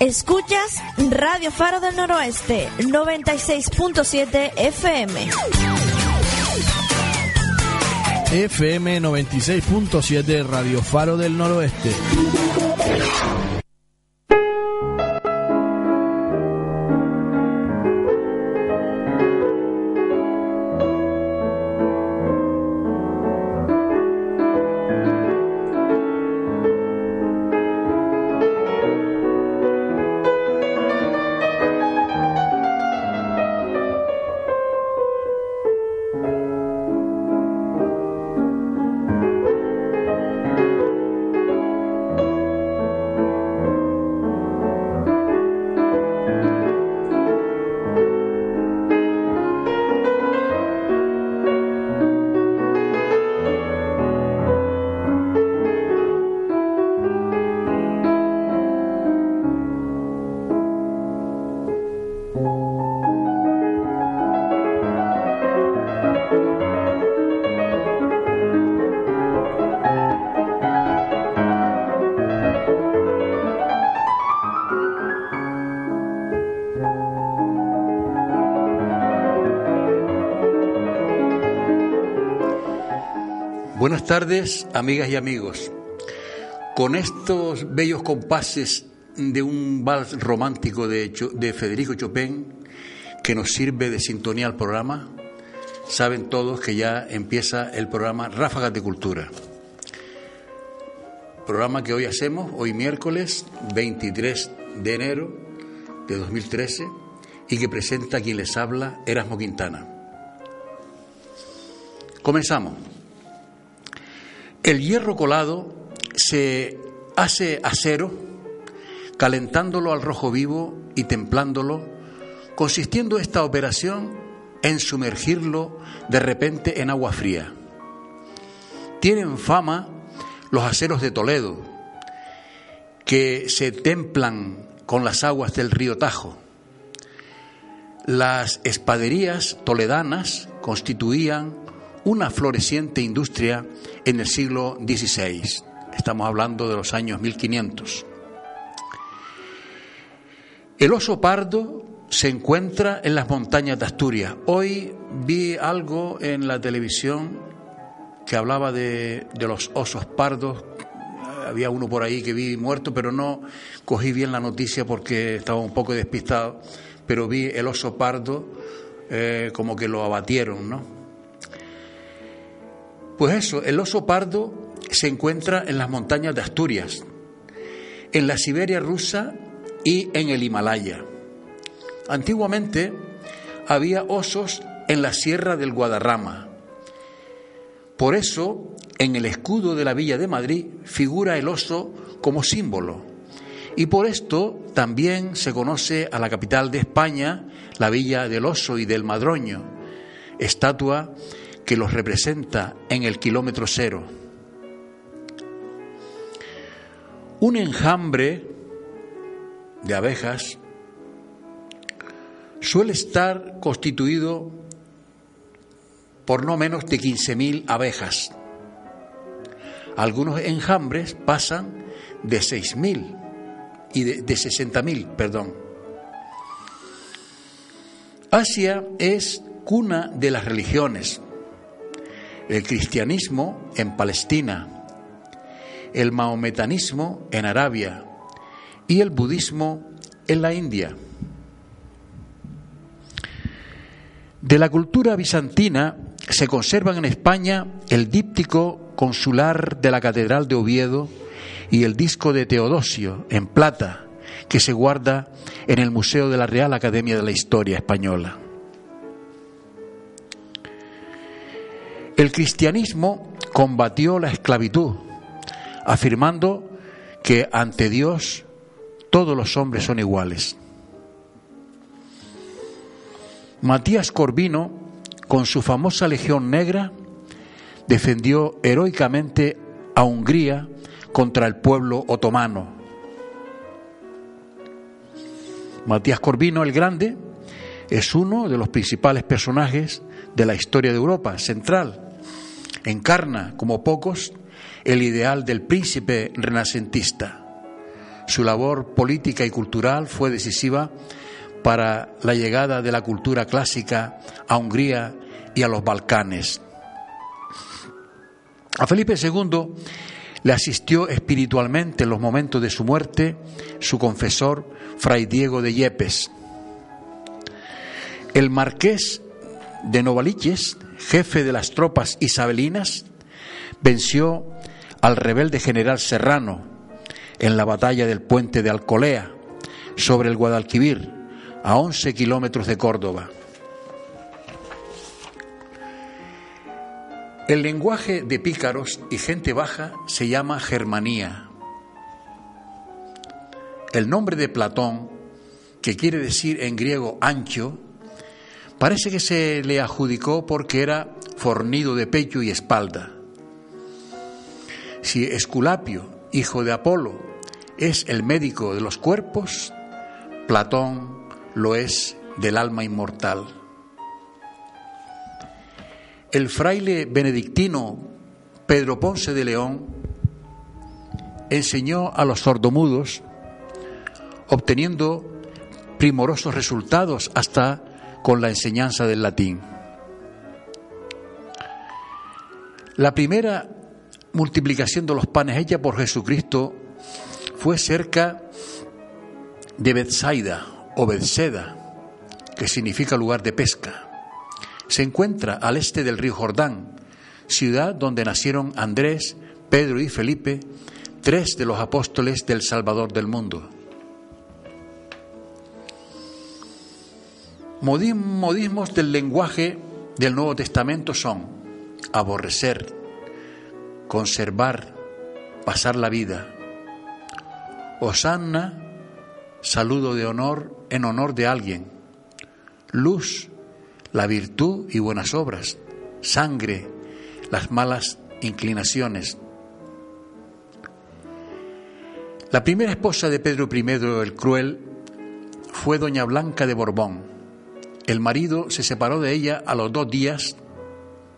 Escuchas Radio Faro del Noroeste, 96.7 FM. FM 96.7 Radio Faro del Noroeste. Tardes, amigas y amigos. Con estos bellos compases de un vals romántico de, de Federico Chopin que nos sirve de sintonía al programa, saben todos que ya empieza el programa Ráfagas de Cultura. Programa que hoy hacemos, hoy miércoles 23 de enero de 2013 y que presenta quien les habla Erasmo Quintana. Comenzamos. El hierro colado se hace acero calentándolo al rojo vivo y templándolo, consistiendo esta operación en sumergirlo de repente en agua fría. Tienen fama los aceros de Toledo, que se templan con las aguas del río Tajo. Las espaderías toledanas constituían una floreciente industria en el siglo XVI. Estamos hablando de los años 1500. El oso pardo se encuentra en las montañas de Asturias. Hoy vi algo en la televisión que hablaba de, de, los osos pardos. Había uno por ahí que vi muerto, pero no cogí bien la noticia porque estaba un poco despistado. Pero vi el oso pardo eh, como que lo abatieron, ¿no? Pues eso, el oso pardo se encuentra en las montañas de Asturias, en la Siberia rusa y en el Himalaya. Antiguamente había osos en la sierra del Guadarrama. Por eso, en el escudo de la Villa de Madrid figura el oso como símbolo. Y por esto también se conoce a la capital de España, la Villa del Oso y del Madroño, estatua que los representa en el kilómetro cero. Un enjambre de abejas suele estar constituido por no menos de 15.000 abejas. Algunos enjambres pasan de 6.000 y de, de 60.000, perdón. Asia es cuna de las religiones. El cristianismo en Palestina, el maometanismo en Arabia y el budismo en la India. De la cultura bizantina se conservan en España el díptico consular de la Catedral de Oviedo y el disco de Teodosio en plata que se guarda en el Museo de la Real Academia de la Historia Española. El cristianismo combatió la esclavitud, afirmando que ante Dios todos los hombres son iguales. Matías Corvino, con su famosa Legión Negra, defendió heroicamente a Hungría contra el pueblo otomano. Matías Corvino el Grande es uno de los principales personajes de la historia de Europa central. Encarna, como pocos, el ideal del príncipe renacentista. Su labor política y cultural fue decisiva para la llegada de la cultura clásica a Hungría y a los Balcanes. A Felipe II le asistió espiritualmente en los momentos de su muerte su confesor, Fray Diego de Yepes. El marqués de Novaliches, jefe de las tropas isabelinas, venció al rebelde general Serrano en la batalla del puente de Alcolea sobre el Guadalquivir, a 11 kilómetros de Córdoba. El lenguaje de pícaros y gente baja se llama Germanía. El nombre de Platón, que quiere decir en griego ancho, parece que se le adjudicó porque era fornido de pecho y espalda. Si Esculapio, hijo de Apolo, es el médico de los cuerpos, Platón lo es del alma inmortal. El fraile benedictino Pedro Ponce de León enseñó a los sordomudos, obteniendo primorosos resultados hasta con la enseñanza del latín. La primera multiplicación de los panes hecha por Jesucristo fue cerca de Bethsaida o Bethseda, que significa lugar de pesca se encuentra al este del río Jordán, ciudad donde nacieron Andrés, Pedro y Felipe, tres de los apóstoles del Salvador del mundo. Modismos del lenguaje del Nuevo Testamento son aborrecer, conservar, pasar la vida. Osanna, saludo de honor en honor de alguien. Luz, la virtud y buenas obras, sangre, las malas inclinaciones. La primera esposa de Pedro I el Cruel fue doña Blanca de Borbón. El marido se separó de ella a los dos días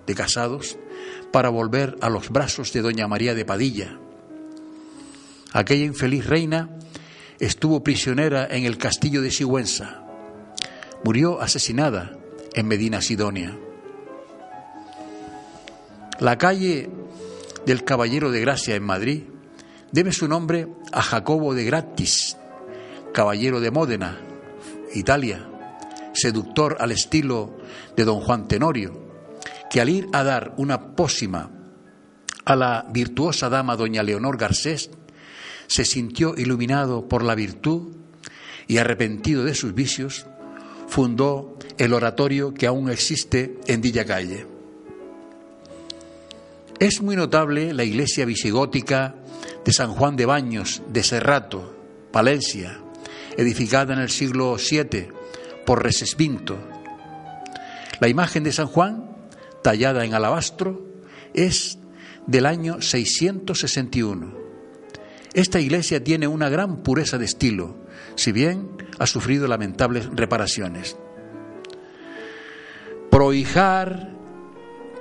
de casados para volver a los brazos de doña María de Padilla. Aquella infeliz reina estuvo prisionera en el castillo de Sigüenza. Murió asesinada en Medina Sidonia. La calle del Caballero de Gracia en Madrid debe su nombre a Jacobo de Gratis, caballero de Módena, Italia, seductor al estilo de don Juan Tenorio, que al ir a dar una pócima a la virtuosa dama doña Leonor Garcés, se sintió iluminado por la virtud y arrepentido de sus vicios, fundó el oratorio que aún existe en Dilla Calle. Es muy notable la iglesia visigótica de San Juan de Baños de Serrato, Palencia, edificada en el siglo VII por Recesvinto. La imagen de San Juan, tallada en alabastro, es del año 661. Esta iglesia tiene una gran pureza de estilo, si bien ha sufrido lamentables reparaciones. Prohijar,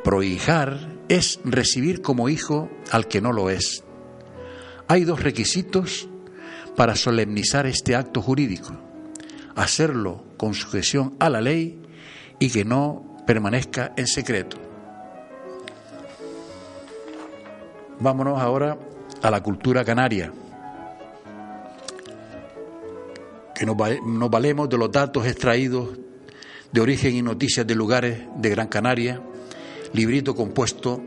prohijar es recibir como hijo al que no lo es. Hay dos requisitos para solemnizar este acto jurídico. Hacerlo con sujeción a la ley y que no permanezca en secreto. Vámonos ahora a la cultura canaria. que nos, valemos de los datos extraídos de origen y noticias de lugares de Gran Canaria, librito compuesto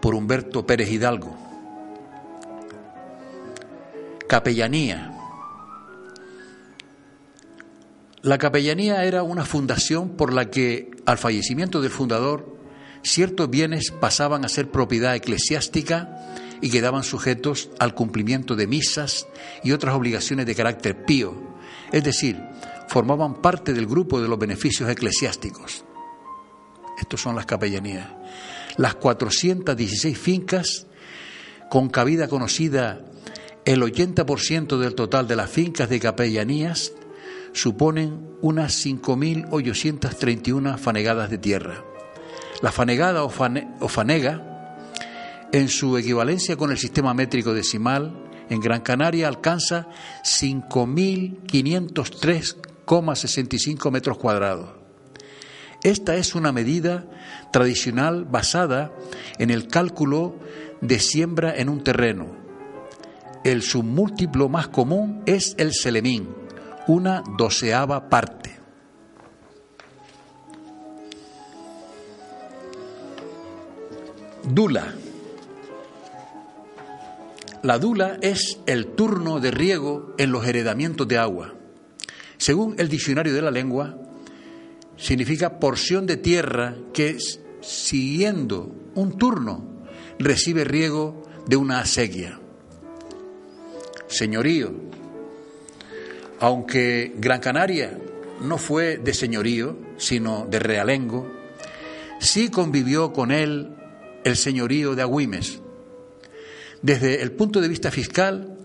por Humberto Pérez Hidalgo. Capellanía. La capellanía era una fundación por la que, al fallecimiento del fundador, ciertos bienes pasaban a ser propiedad eclesiástica y quedaban sujetos al cumplimiento de misas y otras obligaciones de carácter pío, es decir, formaban parte del grupo de los beneficios eclesiásticos. Estos son las capellanías. Las 416 fincas, con cabida conocida el 80% del total de las fincas de capellanías, suponen unas 5.831 fanegadas de tierra. La fanegada o, fanega, en su equivalencia con el sistema métrico decimal, en Gran Canaria alcanza 5.503,65 metros cuadrados. Esta es una medida tradicional basada en el cálculo de siembra en un terreno. El submúltiplo más común es el selemín, una doceava parte. Dula. La dula es el turno de riego en los heredamientos de agua. Según el diccionario de la lengua, significa porción de tierra que, siguiendo un turno, recibe riego de una acequia. Señorío. Aunque Gran Canaria no fue de señorío, sino de realengo, sí convivió con él el señorío de Agüimes. Desde el punto de vista fiscal,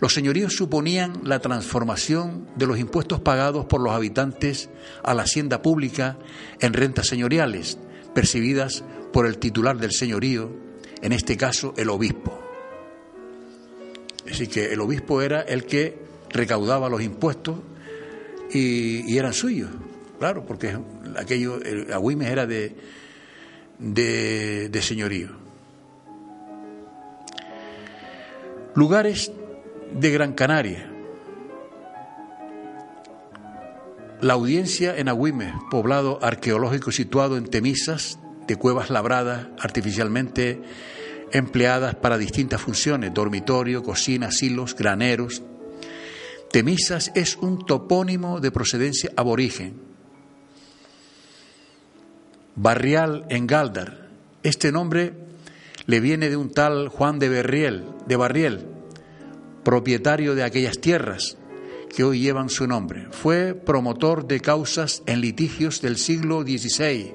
los señoríos suponían la transformación de los impuestos pagados por los habitantes a la hacienda pública en rentas señoriales, percibidas por el titular del señorío, en este caso el obispo. Decir, que el obispo era el que recaudaba los impuestos y, eran suyos, claro, porque aquello, el Agüimes era de, de, señorío. Lugares de Gran Canaria. La audiencia en Agüimes, poblado arqueológico situado en Temisas, de cuevas labradas artificialmente empleadas para distintas funciones, dormitorio, cocina, silos, graneros. Temisas es un topónimo de procedencia aborigen Barrial en Galdar. Este nombre le viene de un tal Juan de Berriel, de Barriel, propietario de aquellas tierras que hoy llevan su nombre. Fue promotor de causas en litigios del siglo XVI,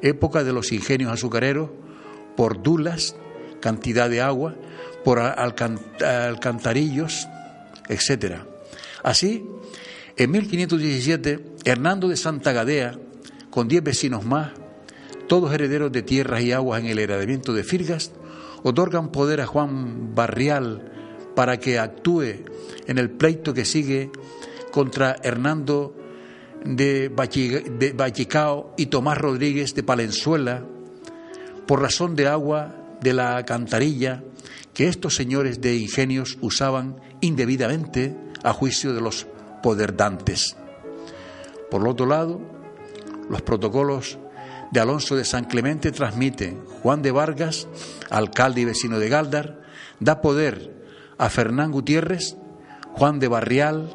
época de los ingenios azucareros, por dulas, cantidad de agua, por alcantarillos, etc. Así, en 1517, Hernando de Santa Gadea, con diez vecinos más, todos herederos de tierras y aguas en el heredamiento de Firgas, otorgan poder a Juan Barrial para que actúe en el pleito que sigue contra Hernando de Vallecao y Tomás Rodríguez de Palenzuela por razón de agua de la cantarilla que estos señores de ingenios usaban indebidamente a juicio de los poderdantes. Por otro lado, los protocolos de Alonso de San Clemente transmite Juan de Vargas, alcalde y vecino de Galdar, da poder a Fernán Gutiérrez, Juan de Barrial,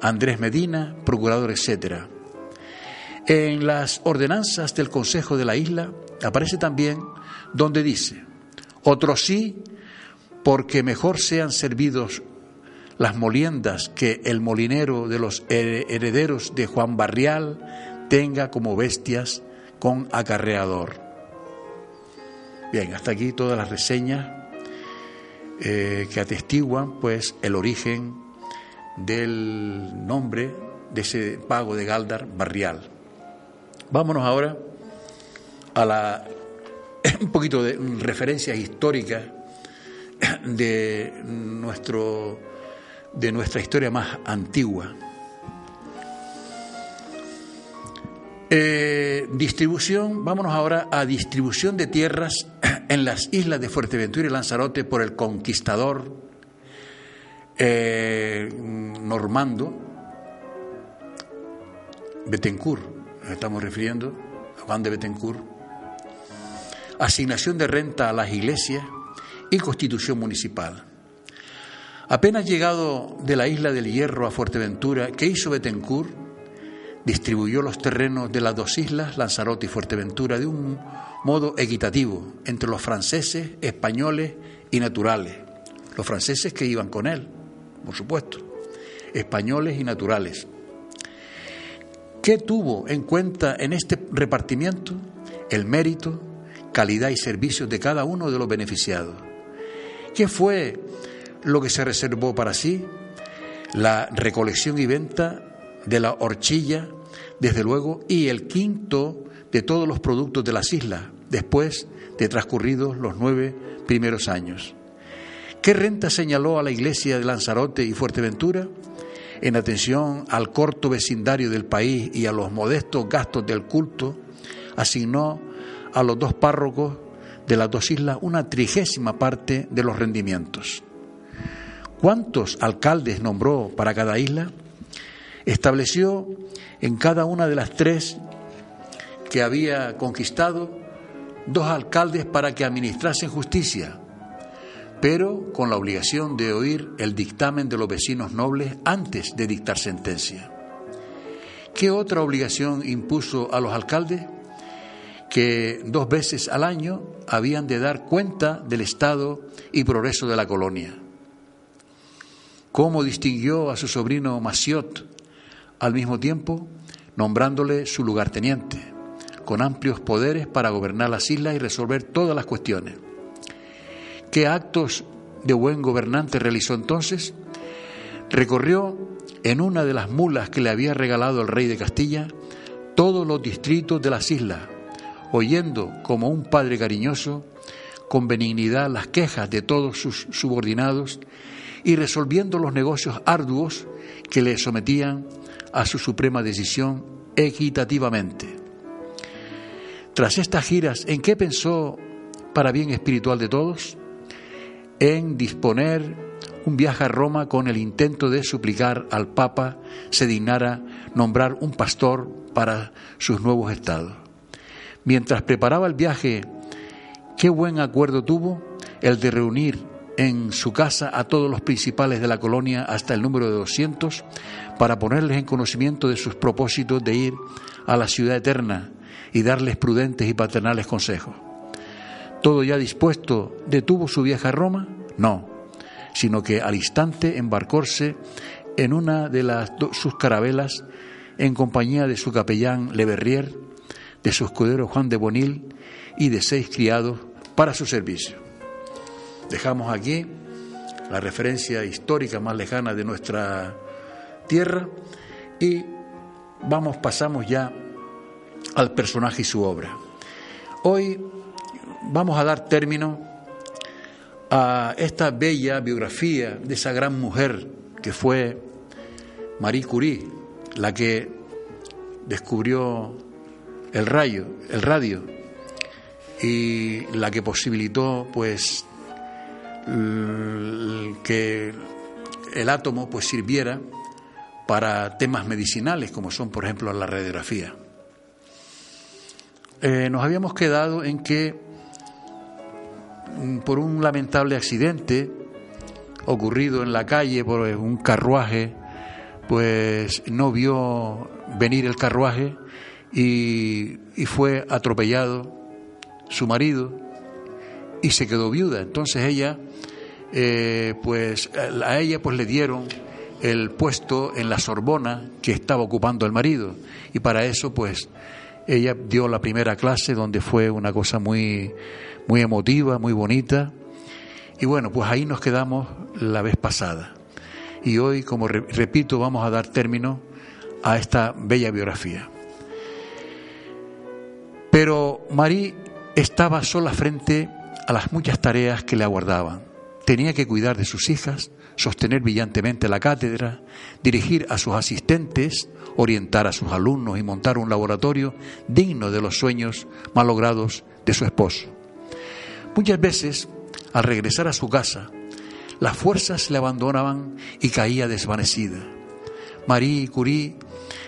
Andrés Medina, procurador, etc. En las ordenanzas del Consejo de la Isla aparece también donde dice, otros sí, porque mejor sean servidos las moliendas que el molinero de los herederos de Juan Barrial tenga como bestias con acarreador. Bien, hasta aquí todas las reseñas eh, que atestiguan pues el origen del nombre de ese pago de Galdar barrial. Vámonos ahora a la un poquito de referencias históricas de nuestro de nuestra historia más antigua. Eh, distribución, vámonos ahora a distribución de tierras en las islas de Fuerteventura y Lanzarote por el conquistador eh, normando Betancourt, estamos refiriendo Juan de Betancourt, asignación de renta a las iglesias y constitución municipal. Apenas llegado de la isla del Hierro a Fuerteventura, ¿qué hizo Betancourt? distribuyó los terrenos de las dos islas, Lanzarote y Fuerteventura, de un modo equitativo entre los franceses, españoles y naturales. Los franceses que iban con él, por supuesto, españoles y naturales. ¿Qué tuvo en cuenta en este repartimiento? El mérito, calidad y servicios de cada uno de los beneficiados. ¿Qué fue lo que se reservó para sí? La recolección y venta de la horchilla, desde luego, y el quinto de todos los productos de las islas, después de transcurridos los nueve primeros años. ¿Qué renta señaló a la iglesia de Lanzarote y Fuerteventura? En atención al corto vecindario del país y a los modestos gastos del culto, asignó a los dos párrocos de las dos islas una trigésima parte de los rendimientos. ¿Cuántos alcaldes nombró para cada isla? Estableció en cada una de las tres que había conquistado dos alcaldes para que administrasen justicia, pero con la obligación de oír el dictamen de los vecinos nobles antes de dictar sentencia. ¿Qué otra obligación impuso a los alcaldes? Que dos veces al año habían de dar cuenta del estado y progreso de la colonia. ¿Cómo distinguió a su sobrino Maciot al mismo tiempo nombrándole su lugarteniente? con amplios poderes para gobernar las islas y resolver todas las cuestiones. ¿Qué actos de buen gobernante realizó entonces? Recorrió en una de las mulas que le había regalado el rey de Castilla todos los distritos de las islas, oyendo como un padre cariñoso con benignidad las quejas de todos sus subordinados y resolviendo los negocios arduos que le sometían a su suprema decisión equitativamente. Tras estas giras, ¿en qué pensó para bien espiritual de todos? En disponer un viaje a Roma con el intento de suplicar al Papa se dignara nombrar un pastor para sus nuevos estados. Mientras preparaba el viaje, qué buen acuerdo tuvo el de reunir en su casa a todos los principales de la colonia hasta el número de 200 para ponerles en conocimiento de sus propósitos de ir a la ciudad eterna y darles prudentes y paternales consejos. ¿Todo ya dispuesto detuvo su viaje a Roma? No, sino que al instante embarcóse en una de las sus carabelas en compañía de su capellán Leverrier, de su escudero Juan de Bonil y de seis criados para su servicio. Dejamos aquí la referencia histórica más lejana de nuestra tierra y vamos, pasamos ya al personaje y su obra. Hoy vamos a dar término a esta bella biografía de esa gran mujer que fue Marie Curie, la que descubrió el rayo, el radio y la que posibilitó pues que el átomo pues sirviera para temas medicinales como son por ejemplo la radiografía. Eh, nos habíamos quedado en que mm, por un lamentable accidente ocurrido en la calle por un carruaje, pues no vio venir el carruaje y, fue atropellado su marido y se quedó viuda. Entonces ella, eh, pues a ella pues le dieron el puesto en la Sorbona que estaba ocupando el marido y para eso pues ella dio la primera clase donde fue una cosa muy, muy emotiva, muy bonita. Y bueno, pues ahí nos quedamos la vez pasada. Y hoy, como repito, vamos a dar término a esta bella biografía. Pero Marí estaba sola frente a las muchas tareas que le aguardaban. Tenía que cuidar de sus hijas, sostener brillantemente la cátedra, dirigir a sus asistentes, orientar a sus alumnos y montar un laboratorio digno de los sueños malogrados de su esposo. Muchas veces, al regresar a su casa, las fuerzas le abandonaban y caía desvanecida. Marie Curie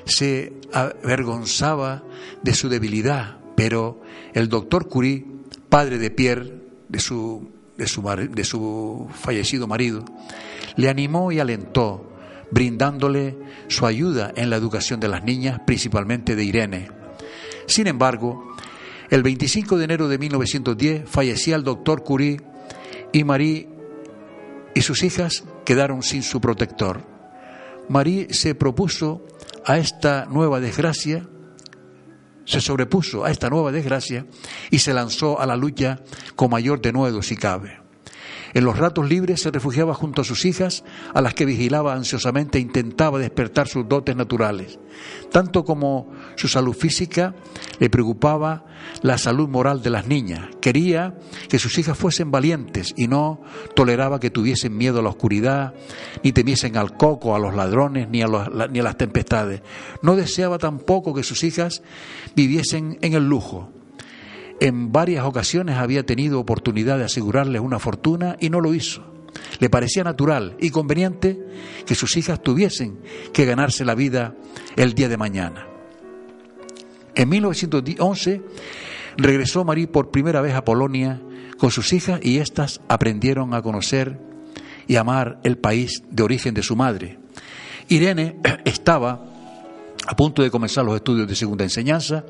se avergonzaba de su debilidad, pero el doctor Curie, padre de Pierre, de su, de su, de su fallecido marido, le animó y alentó, brindándole su ayuda en la educación de las niñas, principalmente de Irene. Sin embargo, el 25 de enero de 1910 fallecía el doctor Curie y Marie y sus hijas quedaron sin su protector. Marie se propuso a esta nueva desgracia, se sobrepuso a esta nueva desgracia y se lanzó a la lucha con mayor denuedo si cabe. En los ratos libres se refugiaba junto a sus hijas, a las que vigilaba ansiosamente e intentaba despertar sus dotes naturales. Tanto como su salud física, le preocupaba la salud moral de las niñas. Quería que sus hijas fuesen valientes y no toleraba que tuviesen miedo a la oscuridad, ni temiesen al coco, a los ladrones, ni a, ni a las tempestades. No deseaba tampoco que sus hijas viviesen en el lujo. En varias ocasiones había tenido oportunidad de asegurarles una fortuna y no lo hizo. Le parecía natural y conveniente que sus hijas tuviesen que ganarse la vida el día de mañana. En 1911 regresó Marie por primera vez a Polonia con sus hijas y éstas aprendieron a conocer y amar el país de origen de su madre. Irene estaba a punto de comenzar los estudios de segunda enseñanza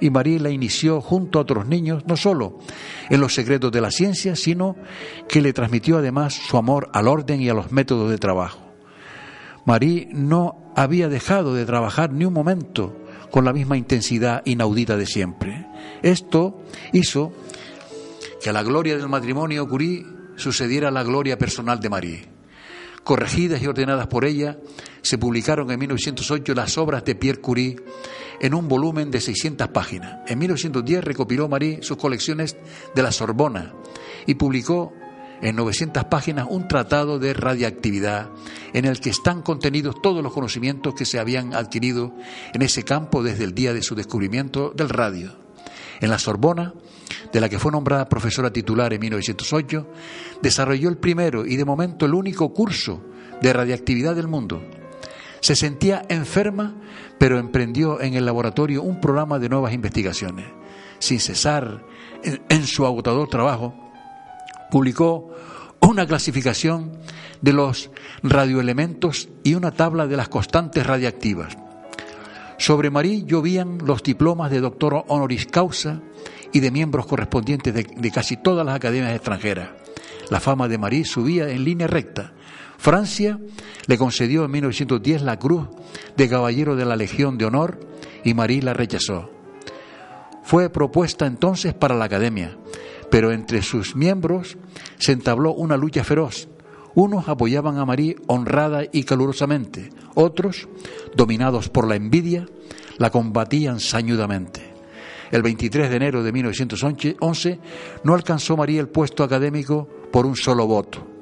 y Marie la inició junto a otros niños, no solo en los secretos de la ciencia, sino que le transmitió además su amor al orden y a los métodos de trabajo. Marie no había dejado de trabajar ni un momento con la misma intensidad inaudita de siempre. Esto hizo que a la gloria del matrimonio Curie sucediera la gloria personal de Marie. Corregidas y ordenadas por ella, se publicaron en 1908 las obras de Pierre Curie en un volumen de 600 páginas. En 1910 recopiló Marie sus colecciones de la Sorbona y publicó en 900 páginas un tratado de radiactividad en el que están contenidos todos los conocimientos que se habían adquirido en ese campo desde el día de su descubrimiento del radio. En la Sorbona, de la que fue nombrada profesora titular en 1908, desarrolló el primero y de momento el único curso de radiactividad del mundo. Se sentía enferma, pero emprendió en el laboratorio un programa de nuevas investigaciones. Sin cesar en, su agotador trabajo, publicó una clasificación de los radioelementos y una tabla de las constantes radiactivas. Sobre Marie llovían los diplomas de doctor honoris causa y de miembros correspondientes de, casi todas las academias extranjeras. La fama de Marie subía en línea recta Francia le concedió en 1910 la Cruz de Caballero de la Legión de Honor y Marie la rechazó. Fue propuesta entonces para la Academia, pero entre sus miembros se entabló una lucha feroz. Unos apoyaban a Marie honrada y calurosamente, otros, dominados por la envidia, la combatían sañudamente. El 23 de enero de 1911 no alcanzó María el puesto académico por un solo voto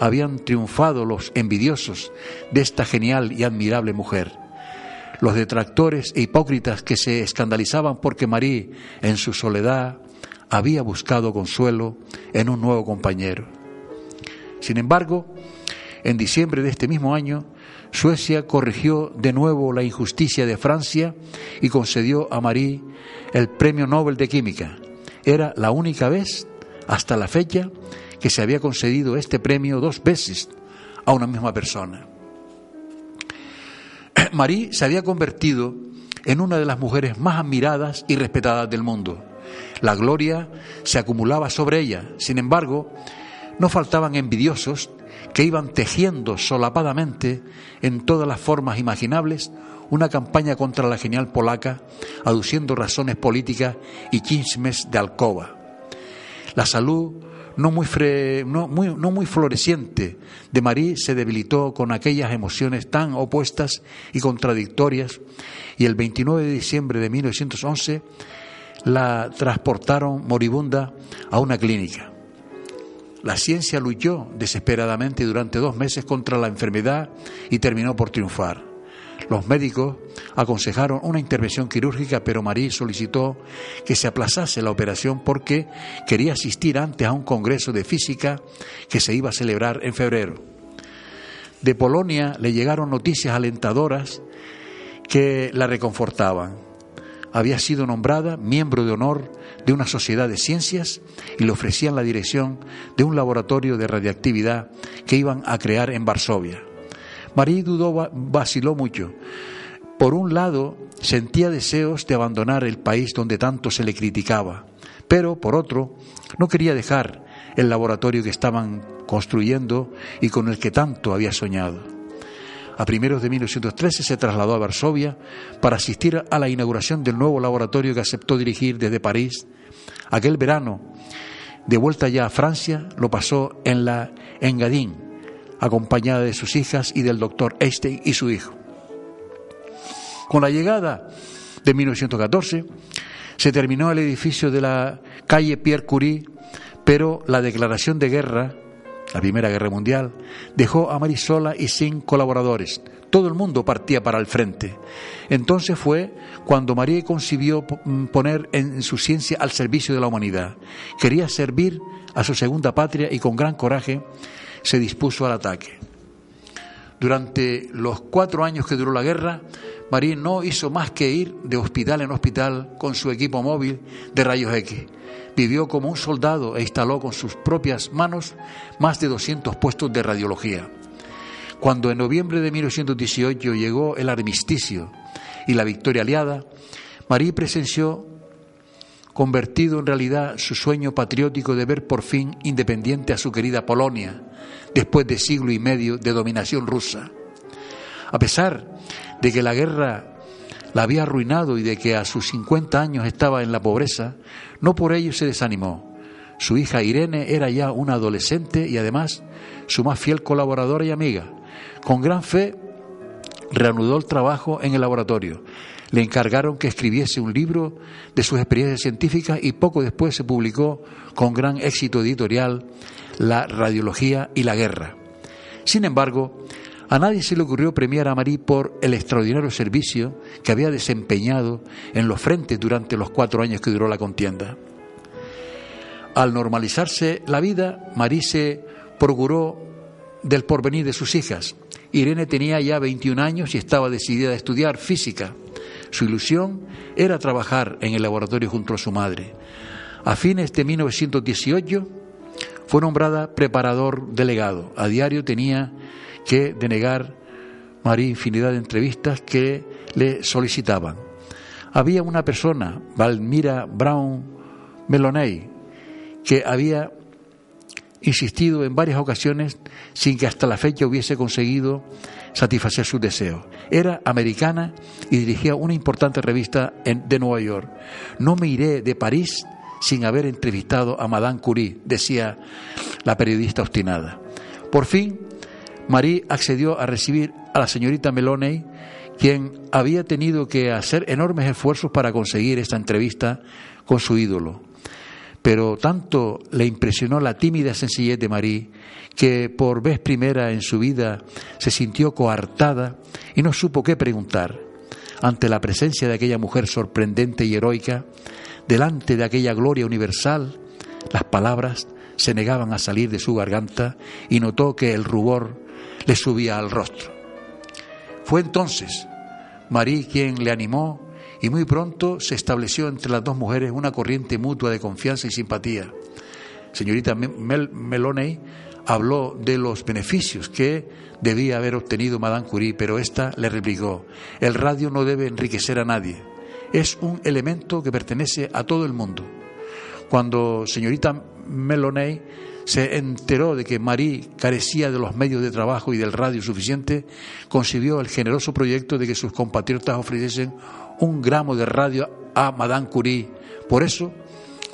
habían triunfado los envidiosos de esta genial y admirable mujer. Los detractores e hipócritas que se escandalizaban porque Marie, en su soledad, había buscado consuelo en un nuevo compañero. Sin embargo, en diciembre de este mismo año, Suecia corrigió de nuevo la injusticia de Francia y concedió a Marie el Premio Nobel de Química. Era la única vez hasta la fecha que se había concedido este premio dos veces a una misma persona. Marie se había convertido en una de las mujeres más admiradas y respetadas del mundo. La gloria se acumulaba sobre ella. Sin embargo, no faltaban envidiosos que iban tejiendo solapadamente en todas las formas imaginables una campaña contra la genial polaca, aduciendo razones políticas y chismes de alcoba. La salud no muy, no, muy, no muy floreciente de Marie se debilitó con aquellas emociones tan opuestas y contradictorias y el 29 de diciembre de 1911 la transportaron moribunda a una clínica. La ciencia luchó desesperadamente durante dos meses contra la enfermedad y terminó por triunfar. Los médicos aconsejaron una intervención quirúrgica, pero Marie solicitó que se aplazase la operación porque quería asistir antes a un congreso de física que se iba a celebrar en febrero. De Polonia le llegaron noticias alentadoras que la reconfortaban. Había sido nombrada miembro de honor de una sociedad de ciencias y le ofrecían la dirección de un laboratorio de radiactividad que iban a crear en Varsovia. María dudó, vaciló mucho. Por un lado, sentía deseos de abandonar el país donde tanto se le criticaba, pero por otro, no quería dejar el laboratorio que estaban construyendo y con el que tanto había soñado. A primeros de 1913 se trasladó a Varsovia para asistir a la inauguración del nuevo laboratorio que aceptó dirigir desde París. Aquel verano de vuelta ya a Francia, lo pasó en la Engadín, acompañada de sus hijas y del doctor Einstein y su hijo. Con la llegada de 1914, se terminó el edificio de la calle Pierre Curie, pero la declaración de guerra, la Primera Guerra Mundial, dejó a Marie sola y sin colaboradores. Todo el mundo partía para el frente. Entonces fue cuando María concibió mm, poner en su ciencia al servicio de la humanidad. Quería servir a su segunda patria y con gran coraje se dispuso al ataque. Durante los cuatro años que duró la guerra, María no hizo más que ir de hospital en hospital con su equipo móvil de rayos X. Vivió como un soldado e instaló con sus propias manos más de 200 puestos de radiología. Cuando en noviembre de 1918 llegó el armisticio y la victoria aliada, María presenció convertido en realidad su sueño patriótico de ver por fin independiente a su querida Polonia, después de siglo y medio de dominación rusa. A pesar de que la guerra la había arruinado y de que a sus 50 años estaba en la pobreza, no por ello se desanimó. Su hija Irene era ya una adolescente y además su más fiel colaboradora y amiga. Con gran fe reanudó el trabajo en el laboratorio. Le encargaron que escribiese un libro de sus experiencias científicas y poco después se publicó con gran éxito editorial La radiología y la guerra. Sin embargo, a nadie se le ocurrió premiar a Marie por el extraordinario servicio que había desempeñado en los frentes durante los cuatro años que duró la contienda. Al normalizarse la vida, Marie se procuró del porvenir de sus hijas. Irene tenía ya 21 años y estaba decidida a estudiar física. Su ilusión era trabajar en el laboratorio junto a su madre. A fines de 1918 fue nombrada preparador delegado. A diario tenía que denegar María infinidad de entrevistas que le solicitaban. Había una persona, Valmira Brown Meloney, que había insistido en varias ocasiones sin que hasta la fecha hubiese conseguido satisfacer sus deseos. Era americana y dirigía una importante revista de Nueva York. No me iré de París sin haber entrevistado a Madame Curie, decía la periodista obstinada. Por fin, Marie accedió a recibir a la señorita Meloney, quien había tenido que hacer enormes esfuerzos para conseguir esta entrevista con su ídolo pero tanto le impresionó la tímida sencillez de Marie que por vez primera en su vida se sintió coartada y no supo qué preguntar. Ante la presencia de aquella mujer sorprendente y heroica, delante de aquella gloria universal, las palabras se negaban a salir de su garganta y notó que el rubor le subía al rostro. Fue entonces Marie quien le animó y muy pronto se estableció entre las dos mujeres una corriente mutua de confianza y simpatía. Señorita Mel Meloney habló de los beneficios que debía haber obtenido Madame Curie, pero ésta le replicó, el radio no debe enriquecer a nadie, es un elemento que pertenece a todo el mundo. Cuando señorita Meloney se enteró de que Marie carecía de los medios de trabajo y del radio suficiente, concibió el generoso proyecto de que sus compatriotas ofreciesen un gramo de radio a Madame Curie. Por eso,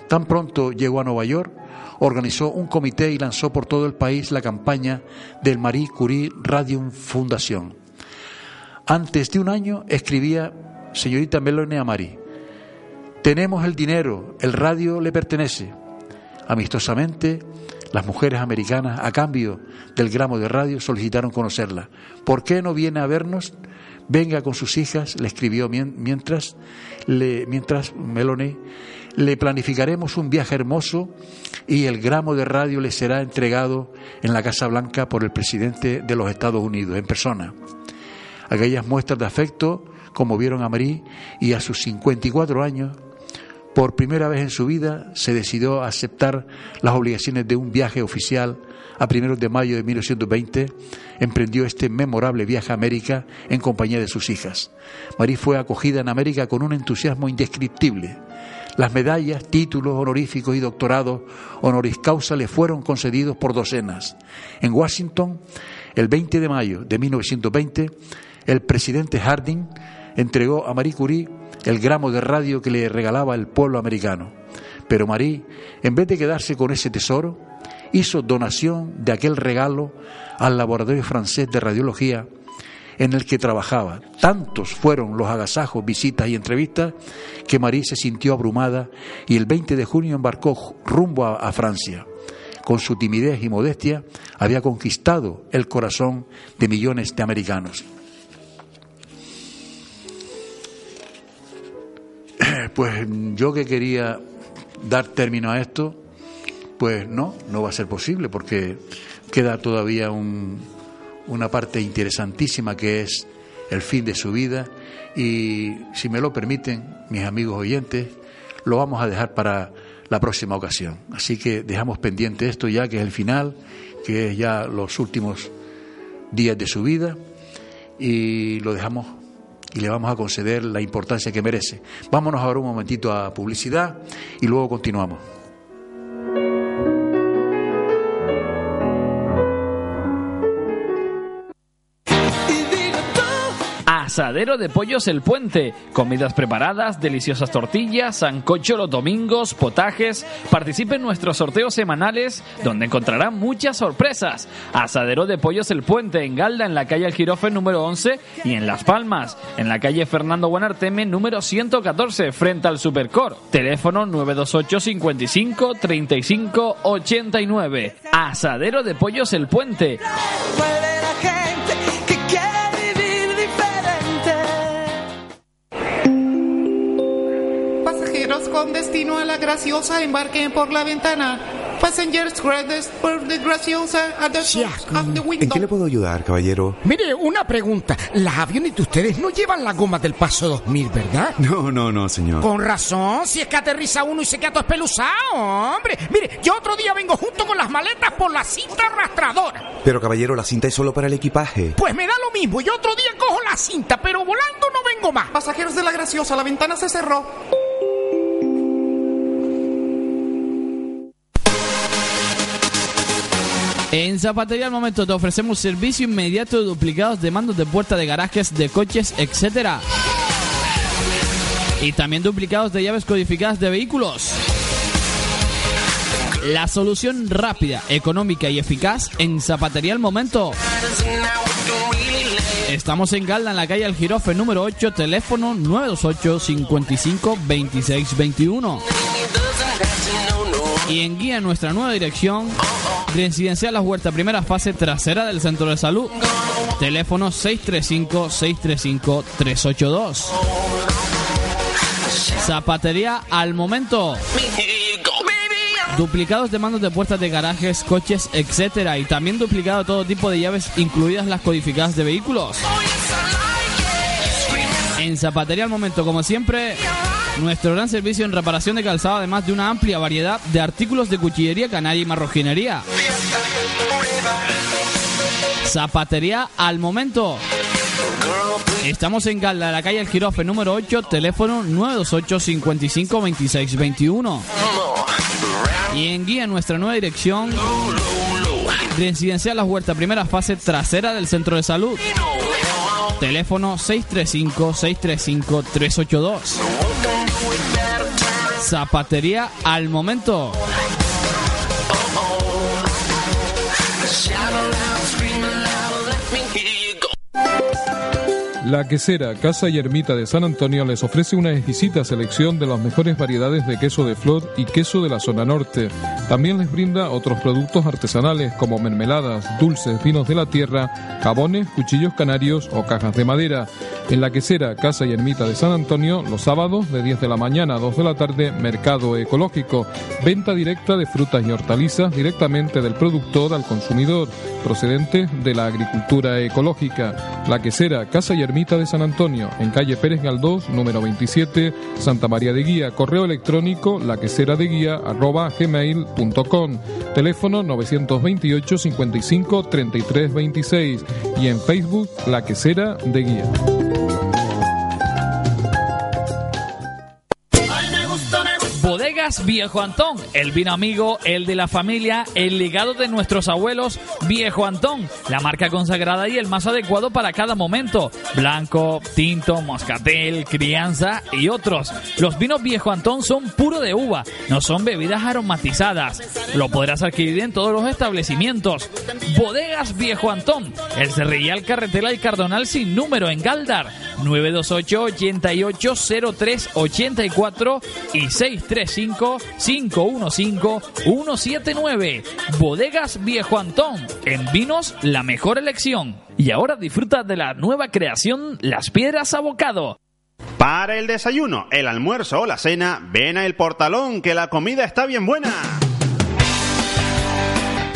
tan pronto llegó a Nueva York, organizó un comité y lanzó por todo el país la campaña del Marie Curie Radio Fundación. Antes de un año escribía señorita Melone a Marie, tenemos el dinero, el radio le pertenece. Amistosamente, las mujeres americanas, a cambio del gramo de radio, solicitaron conocerla. ¿Por qué no viene a vernos? venga con sus hijas, le escribió mientras, mientras Melone, le planificaremos un viaje hermoso y el gramo de radio le será entregado en la Casa Blanca por el presidente de los Estados Unidos en persona. Aquellas muestras de afecto conmovieron a Marie y a sus 54 años por primera vez en su vida se decidió a aceptar las obligaciones de un viaje oficial a primeros de mayo de 1920, emprendió este memorable viaje a América en compañía de sus hijas. Marie fue acogida en América con un entusiasmo indescriptible. Las medallas, títulos honoríficos y doctorados honoris causa le fueron concedidos por docenas. En Washington, el 20 de mayo de 1920, el presidente Harding entregó a Marie Curie el gramo de radio que le regalaba el pueblo americano. Pero Marie, en vez de quedarse con ese tesoro, hizo donación de aquel regalo al laboratorio francés de radiología en el que trabajaba. Tantos fueron los agasajos, visitas y entrevistas que Marie se sintió abrumada y el 20 de junio embarcó rumbo a, a Francia. Con su timidez y modestia había conquistado el corazón de millones de americanos. Pues yo que quería dar término a esto, pues no, no va a ser posible porque queda todavía un, una parte interesantísima que es el fin de su vida y si me lo permiten, mis amigos oyentes, lo vamos a dejar para la próxima ocasión. Así que dejamos pendiente esto ya que es el final, que es ya los últimos días de su vida y lo dejamos y le vamos a conceder la importancia que merece. Vámonos ahora un momentito a publicidad y luego continuamos. Asadero de Pollos El Puente. Comidas preparadas, deliciosas tortillas, sancocho los domingos, potajes. Participe en nuestros sorteos semanales donde encontrará muchas sorpresas. Asadero de Pollos El Puente en Galda, en la calle El Girofe número 11 y en Las Palmas, en la calle Fernando Buenarteme número 114 frente al Supercor. Teléfono 928 55 35 89. Asadero de Pollos El Puente. Con destino a la Graciosa embarquen por la ventana. Passengers credits for the Graciosa at the of the ¿En window. qué le puedo ayudar, caballero? Mire, una pregunta. Las aviones de ustedes no llevan la goma del paso 2000, ¿verdad? No, no, no, señor. Con razón, si es que aterriza uno y se queda todo espeluzado, hombre. Mire, yo otro día vengo junto con las maletas por la cinta arrastradora. Pero, caballero, la cinta es solo para el equipaje. Pues me da lo mismo, y otro día cojo la cinta, pero volando no vengo más. Pasajeros de la Graciosa, la ventana se cerró. En Zapatería al momento te ofrecemos servicio inmediato de duplicados de mandos de puerta de garajes, de coches, etc. Y también duplicados de llaves codificadas de vehículos. La solución rápida, económica y eficaz en Zapatería al momento. Estamos en Galda, en la calle Algirofe número 8, teléfono 928 55 26 21. Y en guía en nuestra nueva dirección, Residencial La Huerta, primera fase trasera del centro de salud. Teléfono 635-635-382. Zapatería al momento. Duplicados de mandos de puertas de garajes, coches, etcétera, y también duplicado todo tipo de llaves, incluidas las codificadas de vehículos. En Zapatería al momento, como siempre, nuestro gran servicio en reparación de calzado, además de una amplia variedad de artículos de cuchillería canaria y marroquinería. Zapatería al momento. Estamos en Galda, la calle El Girofe número 8, teléfono 928 55 26 21. Y en guía nuestra nueva dirección, Residencial La Huerta, primera fase trasera del centro de salud. Teléfono 635-635-382. Zapatería al momento. La Quesera, Casa y Ermita de San Antonio les ofrece una exquisita selección de las mejores variedades de queso de flor y queso de la zona norte. También les brinda otros productos artesanales como mermeladas, dulces, vinos de la tierra, jabones, cuchillos canarios o cajas de madera. En La Quesera, Casa y Ermita de San Antonio, los sábados de 10 de la mañana a 2 de la tarde, mercado ecológico. Venta directa de frutas y hortalizas directamente del productor al consumidor, procedente de la agricultura ecológica. La Quesera, Casa y Ermita de San Antonio, en calle Pérez Galdós, número 27, Santa María de Guía, correo electrónico laqueseradeguía arroba gmail.com, teléfono 928 55 33 26 y en Facebook La Quesera de Guía. Viejo Antón, el vino amigo, el de la familia, el legado de nuestros abuelos Viejo Antón, la marca consagrada y el más adecuado para cada momento. Blanco, tinto, moscatel, crianza y otros. Los vinos Viejo Antón son puro de uva, no son bebidas aromatizadas. Lo podrás adquirir en todos los establecimientos. Bodegas Viejo Antón, el Cerrillal Carretera y Cardonal sin número en Galdar. 928 88 03 84 y 635 515 179. Bodegas Viejo Antón. En vinos, la mejor elección. Y ahora disfruta de la nueva creación Las Piedras Abocado. Para el desayuno, el almuerzo o la cena, ven a El Portalón que la comida está bien buena.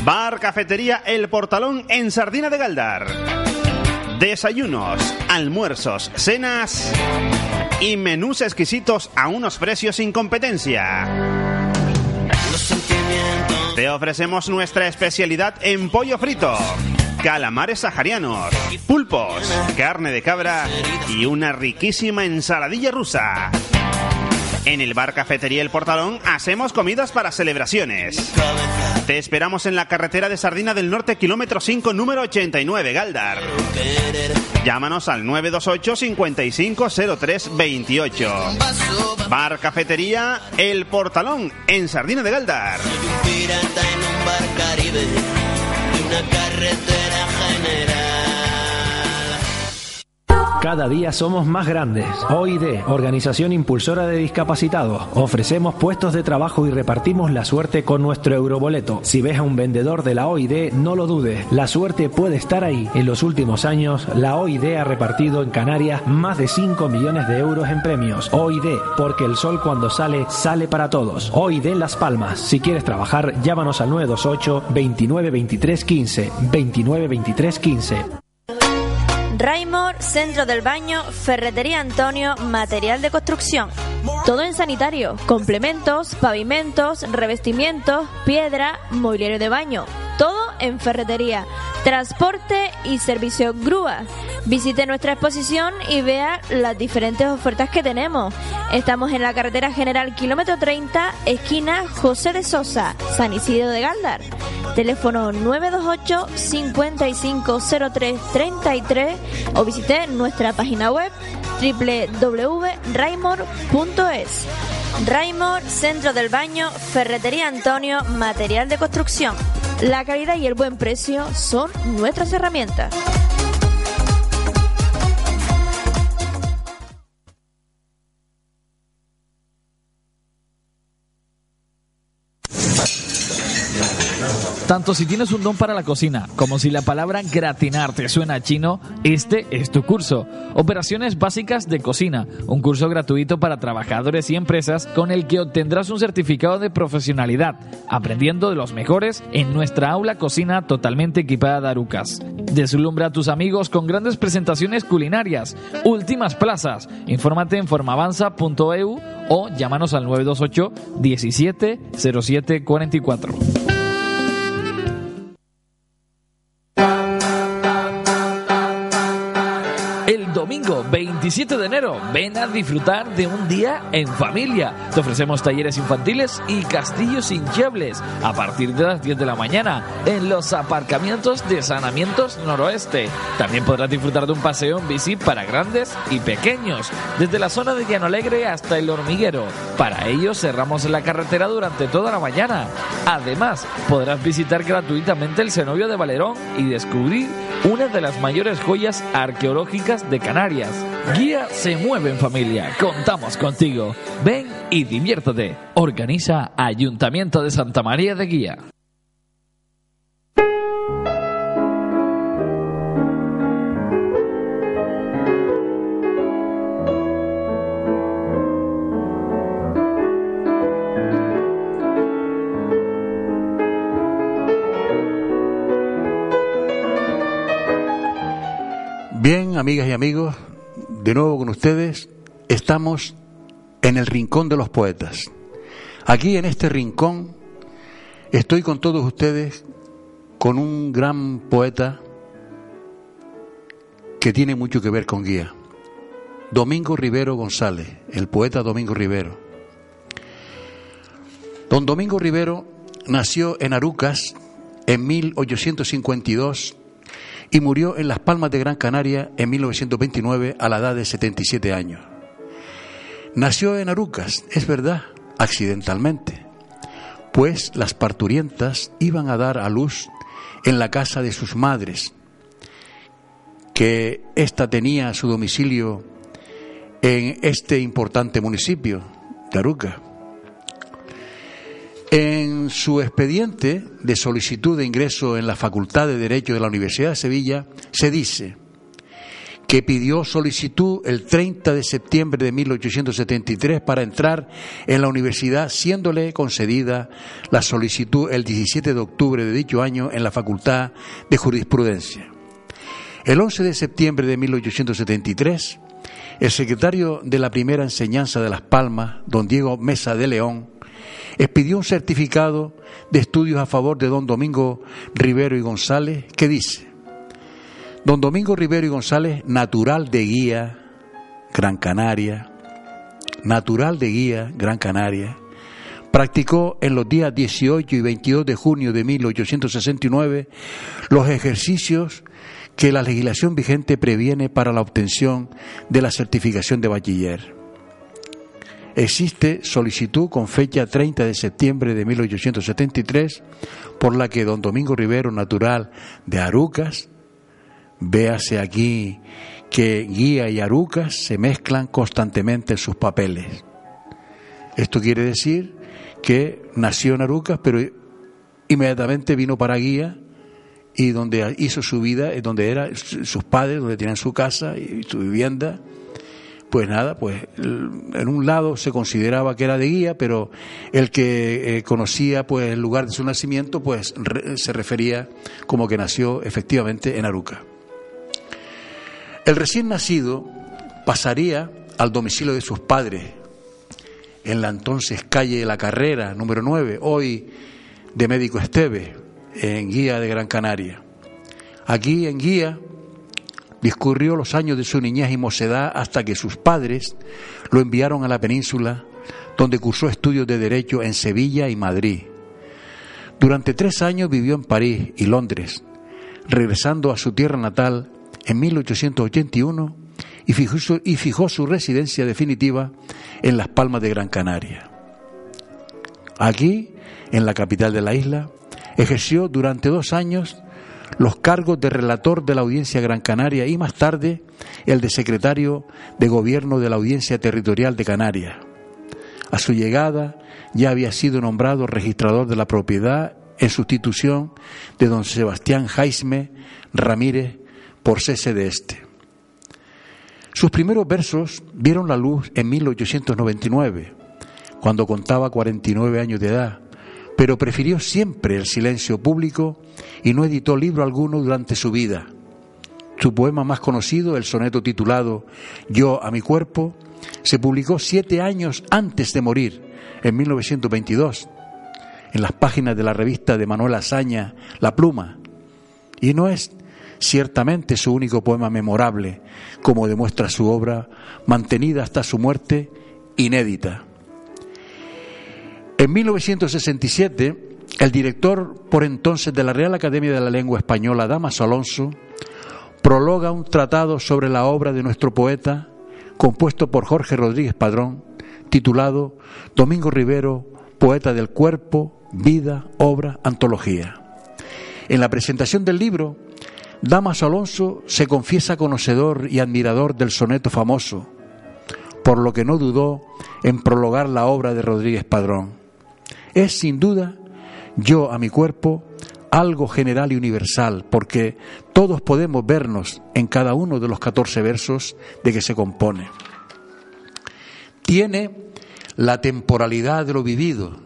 Bar Cafetería El Portalón en Sardina de Galdar. Desayunos, almuerzos, cenas y menús exquisitos a unos precios sin competencia. Te ofrecemos nuestra especialidad en pollo frito, calamares saharianos, pulpos, carne de cabra y una riquísima ensaladilla rusa. En el bar Cafetería El Portalón hacemos comidas para celebraciones. Te esperamos en la carretera de Sardina del Norte, kilómetro 5, número 89, Galdar. Llámanos al 928 5503 28. Bar Cafetería El Portalón, en Sardina de Galdar. pirata en un bar caribe de una carretera general. Cada día somos más grandes. OID, Organización Impulsora de Discapacitados. Ofrecemos puestos de trabajo y repartimos la suerte con nuestro euroboleto. Si ves a un vendedor de la OID, no lo dudes. La suerte puede estar ahí. En los últimos años, la OID ha repartido en Canarias más de 5 millones de euros en premios. OID, porque el sol cuando sale, sale para todos. OID Las Palmas. Si quieres trabajar, llámanos al 928 29 23 15. 29 23 15. Raymore, Centro del Baño, Ferretería Antonio, Material de Construcción. Todo en sanitario, complementos, pavimentos, revestimientos, piedra, mobiliario de baño. Todo en ferretería, transporte y servicio grúa. Visite nuestra exposición y vea las diferentes ofertas que tenemos. Estamos en la carretera general kilómetro 30, esquina José de Sosa, San Isidro de Galdar. Teléfono 928 550333 o visite nuestra página web www.raymore.es. Raymore, Centro del Baño, Ferretería Antonio, Material de Construcción. La calidad y el buen precio son nuestras herramientas. Si tienes un don para la cocina como si la palabra gratinar te suena a chino, este es tu curso. Operaciones básicas de cocina, un curso gratuito para trabajadores y empresas con el que obtendrás un certificado de profesionalidad, aprendiendo de los mejores en nuestra aula cocina totalmente equipada de arucas. Deslumbra a tus amigos con grandes presentaciones culinarias. Últimas plazas. Infórmate en formavanza.eu o llámanos al 928 17 07 44. 17 de enero. Ven a disfrutar de un día en familia. Te ofrecemos talleres infantiles y castillos hinchables a partir de las 10 de la mañana en los aparcamientos de Sanamientos Noroeste. También podrás disfrutar de un paseo en bici para grandes y pequeños, desde la zona de Llano Alegre hasta el hormiguero. Para ello cerramos la carretera durante toda la mañana. Además, podrás visitar gratuitamente el cenobio de Valerón y descubrir una de las mayores joyas arqueológicas de Canarias. Guía se mueve en familia. Contamos contigo. Ven y diviértete. Organiza Ayuntamiento de Santa María de Guía. Bien, amigas y amigos, de nuevo con ustedes, estamos en el rincón de los poetas. Aquí en este rincón estoy con todos ustedes con un gran poeta que tiene mucho que ver con guía. Domingo Rivero González, el poeta Domingo Rivero. Don Domingo Rivero nació en Arucas en 1852 y murió en Las Palmas de Gran Canaria en 1929 a la edad de 77 años. Nació en Arucas, es verdad, accidentalmente, pues las parturientas iban a dar a luz en la casa de sus madres, que ésta tenía su domicilio en este importante municipio de Aruca. En su expediente de solicitud de ingreso en la Facultad de Derecho de la Universidad de Sevilla se dice que pidió solicitud el 30 de septiembre de 1873 para entrar en la universidad, siéndole concedida la solicitud el 17 de octubre de dicho año en la Facultad de Jurisprudencia. El 11 de septiembre de 1873, el secretario de la primera enseñanza de Las Palmas, don Diego Mesa de León, expidió un certificado de estudios a favor de don Domingo Rivero y González que dice, don Domingo Rivero y González, natural de Guía, Gran Canaria, natural de Guía, Gran Canaria, practicó en los días 18 y 22 de junio de 1869 los ejercicios que la legislación vigente previene para la obtención de la certificación de bachiller. Existe solicitud con fecha 30 de septiembre de 1873 por la que don Domingo Rivero, natural de Arucas, véase aquí que Guía y Arucas se mezclan constantemente en sus papeles. Esto quiere decir que nació en Arucas, pero inmediatamente vino para Guía y donde hizo su vida, donde eran sus padres, donde tenían su casa y su vivienda, pues nada, pues en un lado se consideraba que era de guía, pero el que eh, conocía pues el lugar de su nacimiento, pues se refería como que nació efectivamente en Aruca. El recién nacido pasaría al domicilio de sus padres, en la entonces calle La Carrera, número 9, hoy de Médico Esteve, en Guía de Gran Canaria. Aquí en Guía discurrió los años de su niñez y mocedad hasta que sus padres lo enviaron a la península, donde cursó estudios de Derecho en Sevilla y Madrid. Durante tres años vivió en París y Londres, regresando a su tierra natal en 1881 y fijó su, y fijó su residencia definitiva en Las Palmas de Gran Canaria. Aquí, en la capital de la isla, ejerció durante dos años los cargos de relator de la Audiencia Gran Canaria y más tarde el de secretario de Gobierno de la Audiencia Territorial de Canarias. A su llegada ya había sido nombrado registrador de la propiedad en sustitución de don Sebastián Jaime Ramírez por cese de este. Sus primeros versos vieron la luz en 1899, cuando contaba 49 años de edad, pero prefirió siempre el silencio público y no editó libro alguno durante su vida. Su poema más conocido, el soneto titulado Yo a mi cuerpo, se publicó siete años antes de morir, en 1922, en las páginas de la revista de Manuel Azaña, La Pluma, y no es ciertamente su único poema memorable, como demuestra su obra, mantenida hasta su muerte, inédita. En 1967, el director por entonces de la Real Academia de la Lengua Española, Damaso Alonso, prologa un tratado sobre la obra de nuestro poeta, compuesto por Jorge Rodríguez Padrón, titulado Domingo Rivero, Poeta del Cuerpo, Vida, Obra, Antología. En la presentación del libro, Damaso Alonso se confiesa conocedor y admirador del soneto famoso, por lo que no dudó en prologar la obra de Rodríguez Padrón es sin duda yo a mi cuerpo algo general y universal, porque todos podemos vernos en cada uno de los 14 versos de que se compone. Tiene la temporalidad de lo vivido,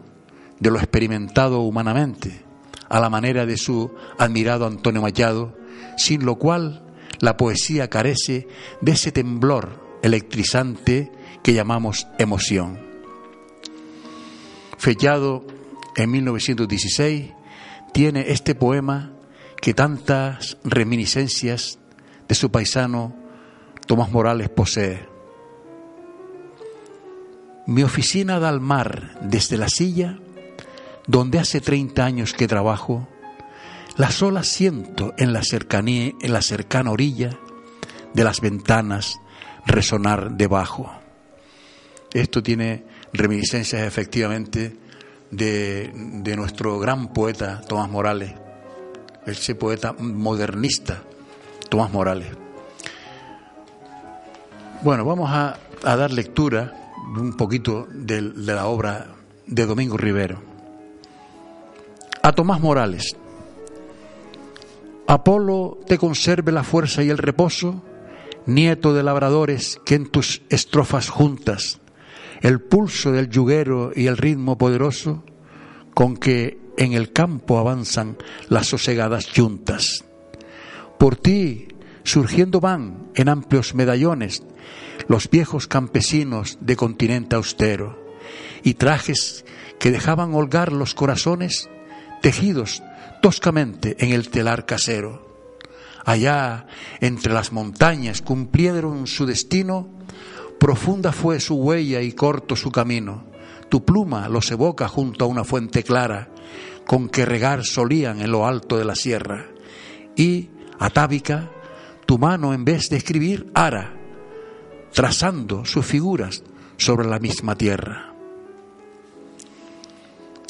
de lo experimentado humanamente, a la manera de su admirado Antonio Machado, sin lo cual la poesía carece de ese temblor electrizante que llamamos emoción fechado en 1916, tiene este poema que tantas reminiscencias de su paisano Tomás Morales posee. Mi oficina da al mar desde la silla donde hace 30 años que trabajo, las olas siento en la cercanía, en la cercana orilla de las ventanas resonar debajo. Esto tiene reminiscencias efectivamente de, de nuestro gran poeta Tomás Morales, ese poeta modernista Tomás Morales. Bueno, vamos a, a dar lectura un poquito de, de la obra de Domingo Rivero. A Tomás Morales. Apolo te conserve la fuerza y el reposo, nieto de labradores que en tus estrofas juntas el pulso del yuguero y el ritmo poderoso con que en el campo avanzan las sosegadas yuntas. Por ti surgiendo van en amplios medallones los viejos campesinos de continente austero y trajes que dejaban holgar los corazones tejidos toscamente en el telar casero. Allá, entre las montañas, cumplieron su destino, profunda fue su huella y corto su camino. Tu pluma los evoca junto a una fuente clara, con que regar solían en lo alto de la sierra. Y, atávica, tu mano en vez de escribir, ara, trazando sus figuras sobre la misma tierra.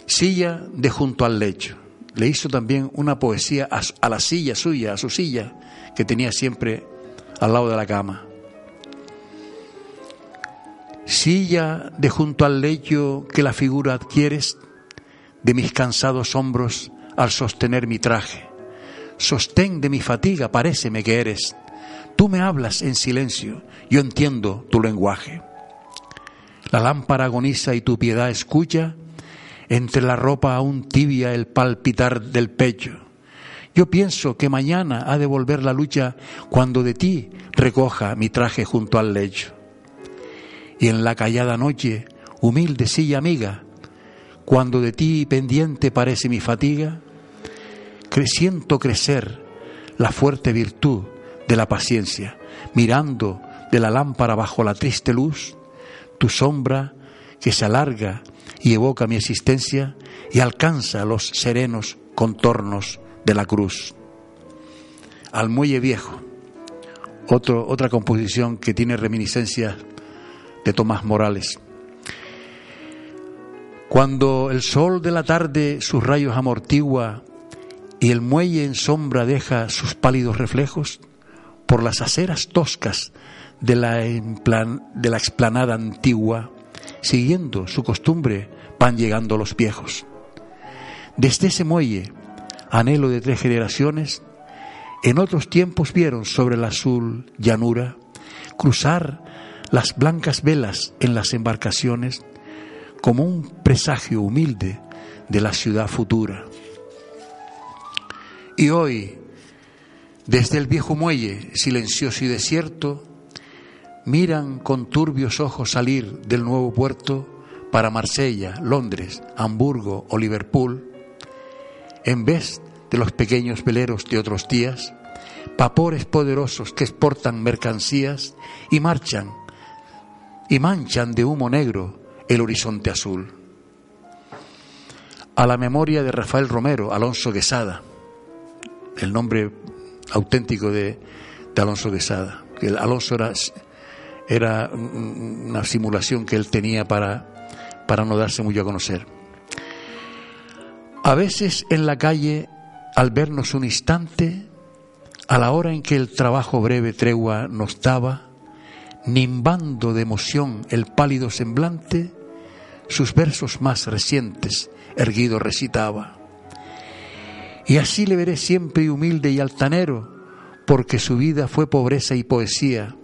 Silla de junto al lecho. Le hizo también una poesía a, la silla suya, a su silla, que tenía siempre al lado de la cama. Silla de junto al lecho que la figura adquieres de mis cansados hombros al sostener mi traje. Sostén de mi fatiga, paréceme que eres. Tú me hablas en silencio, yo entiendo tu lenguaje. La lámpara agoniza y tu piedad escucha entre la ropa aún tibia el palpitar del pecho. Yo pienso que mañana ha de volver la lucha cuando de ti recoja mi traje junto al lecho. Y en la callada noche, humilde silla amiga, cuando de ti pendiente parece mi fatiga, creciendo crecer la fuerte virtud de la paciencia, mirando de la lámpara bajo la triste luz, tu sombra que se alarga y evoca mi existencia y alcanza los serenos contornos de la cruz. Al muelle viejo, otra composición que tiene reminiscencias de Tomás Morales. Cuando el sol de la tarde sus rayos amortigua y el muelle en sombra deja sus pálidos reflejos, por las aceras toscas de la, de la explanada antigua, siguiendo su costumbre, van llegando los viejos. Desde ese muelle, anhelo de tres generaciones, en otros tiempos vieron sobre la azul llanura cruzar las blancas velas en las embarcaciones como un presagio humilde de la ciudad futura. Y hoy, desde el viejo muelle, silencioso y desierto, miran con turbios ojos salir del nuevo puerto para Marsella, Londres, Hamburgo o Liverpool, en vez de los pequeños veleros de otros días, vapores poderosos que exportan mercancías y marchan y manchan de humo negro el horizonte azul. A la memoria de Rafael Romero, Alonso Quesada, el nombre auténtico de, de Alonso Quesada, que Alonso era era una simulación que él tenía para, para no darse mucho a conocer. A veces en la calle, al vernos un instante, a la hora en que el trabajo breve tregua nos daba, nimbando de emoción el pálido semblante, sus versos más recientes erguido recitaba. Y así le veré siempre humilde y altanero, porque su vida fue pobreza y poesía,